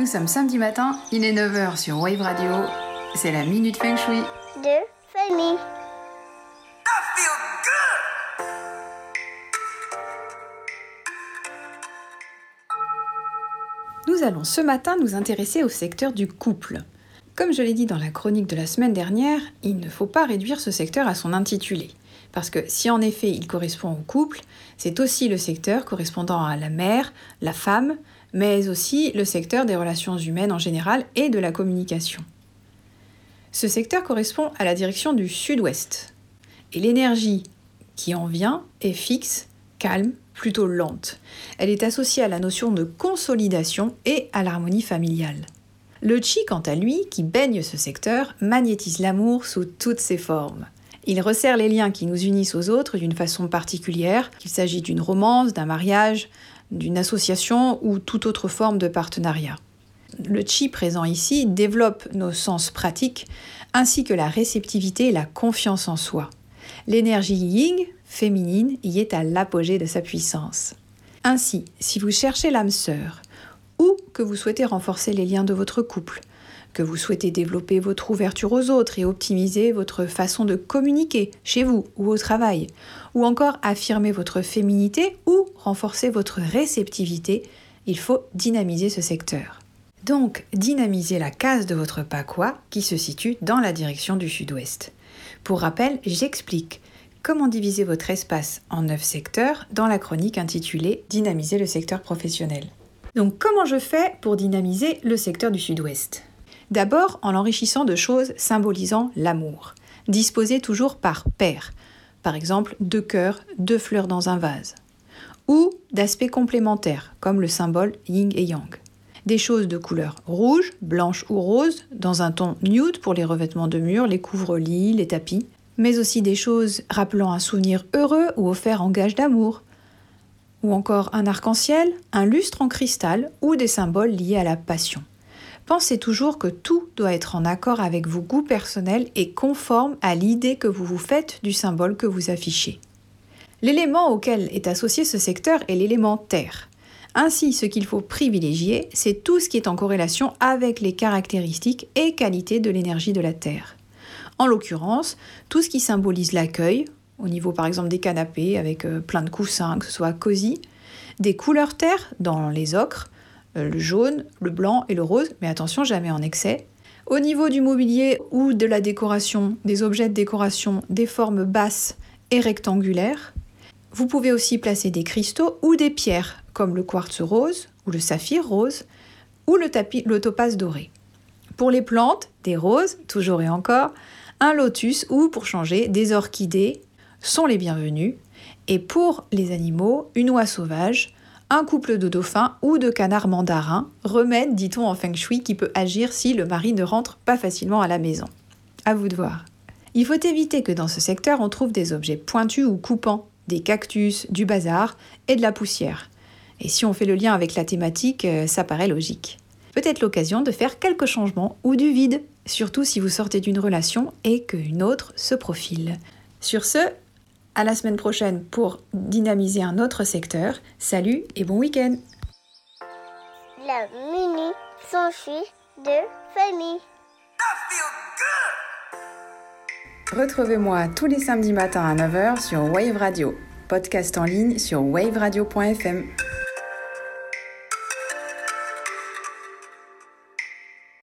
Nous sommes samedi matin, il est 9h sur Wave Radio. C'est la Minute Feng Shui. de famille. Nous allons ce matin nous intéresser au secteur du couple. Comme je l'ai dit dans la chronique de la semaine dernière, il ne faut pas réduire ce secteur à son intitulé. Parce que si en effet il correspond au couple, c'est aussi le secteur correspondant à la mère, la femme, mais aussi le secteur des relations humaines en général et de la communication. Ce secteur correspond à la direction du sud-ouest. Et l'énergie qui en vient est fixe, calme, plutôt lente. Elle est associée à la notion de consolidation et à l'harmonie familiale. Le chi, quant à lui, qui baigne ce secteur, magnétise l'amour sous toutes ses formes. Il resserre les liens qui nous unissent aux autres d'une façon particulière, qu'il s'agit d'une romance, d'un mariage, d'une association ou toute autre forme de partenariat. Le chi présent ici développe nos sens pratiques ainsi que la réceptivité et la confiance en soi. L'énergie ying, féminine, y est à l'apogée de sa puissance. Ainsi, si vous cherchez l'âme sœur, ou que vous souhaitez renforcer les liens de votre couple, que vous souhaitez développer votre ouverture aux autres et optimiser votre façon de communiquer chez vous ou au travail, ou encore affirmer votre féminité ou renforcer votre réceptivité, il faut dynamiser ce secteur. Donc, dynamiser la case de votre pakwa qui se situe dans la direction du sud-ouest. Pour rappel, j'explique comment diviser votre espace en 9 secteurs dans la chronique intitulée Dynamiser le secteur professionnel. Donc comment je fais pour dynamiser le secteur du sud-ouest? D'abord en l'enrichissant de choses symbolisant l'amour, disposées toujours par paire, par exemple deux cœurs, deux fleurs dans un vase, ou d'aspects complémentaires, comme le symbole yin et yang. Des choses de couleur rouge, blanche ou rose, dans un ton nude pour les revêtements de murs, les couvre-lits, les tapis, mais aussi des choses rappelant un souvenir heureux ou offert en gage d'amour, ou encore un arc-en-ciel, un lustre en cristal ou des symboles liés à la passion. Pensez toujours que tout doit être en accord avec vos goûts personnels et conforme à l'idée que vous vous faites du symbole que vous affichez. L'élément auquel est associé ce secteur est l'élément terre. Ainsi, ce qu'il faut privilégier, c'est tout ce qui est en corrélation avec les caractéristiques et qualités de l'énergie de la Terre. En l'occurrence, tout ce qui symbolise l'accueil, au niveau par exemple des canapés avec euh, plein de coussins, que ce soit cosy, des couleurs terre dans les ocres, le jaune, le blanc et le rose, mais attention jamais en excès. Au niveau du mobilier ou de la décoration, des objets de décoration, des formes basses et rectangulaires. Vous pouvez aussi placer des cristaux ou des pierres, comme le quartz rose ou le saphir rose, ou le, tapis, le topaz doré. Pour les plantes, des roses, toujours et encore, un lotus ou, pour changer, des orchidées sont les bienvenus. Et pour les animaux, une oie sauvage, un couple de dauphins ou de canards mandarins, remède, dit-on en feng shui, qui peut agir si le mari ne rentre pas facilement à la maison. À vous de voir. Il faut éviter que dans ce secteur on trouve des objets pointus ou coupants, des cactus, du bazar et de la poussière. Et si on fait le lien avec la thématique, euh, ça paraît logique. Peut-être l'occasion de faire quelques changements ou du vide, surtout si vous sortez d'une relation et qu'une autre se profile. Sur ce, à la semaine prochaine pour dynamiser un autre secteur. Salut et bon week-end La mini s'enfuit de famille. Retrouvez-moi tous les samedis matins à 9h sur Wave Radio, podcast en ligne sur waveradio.fm.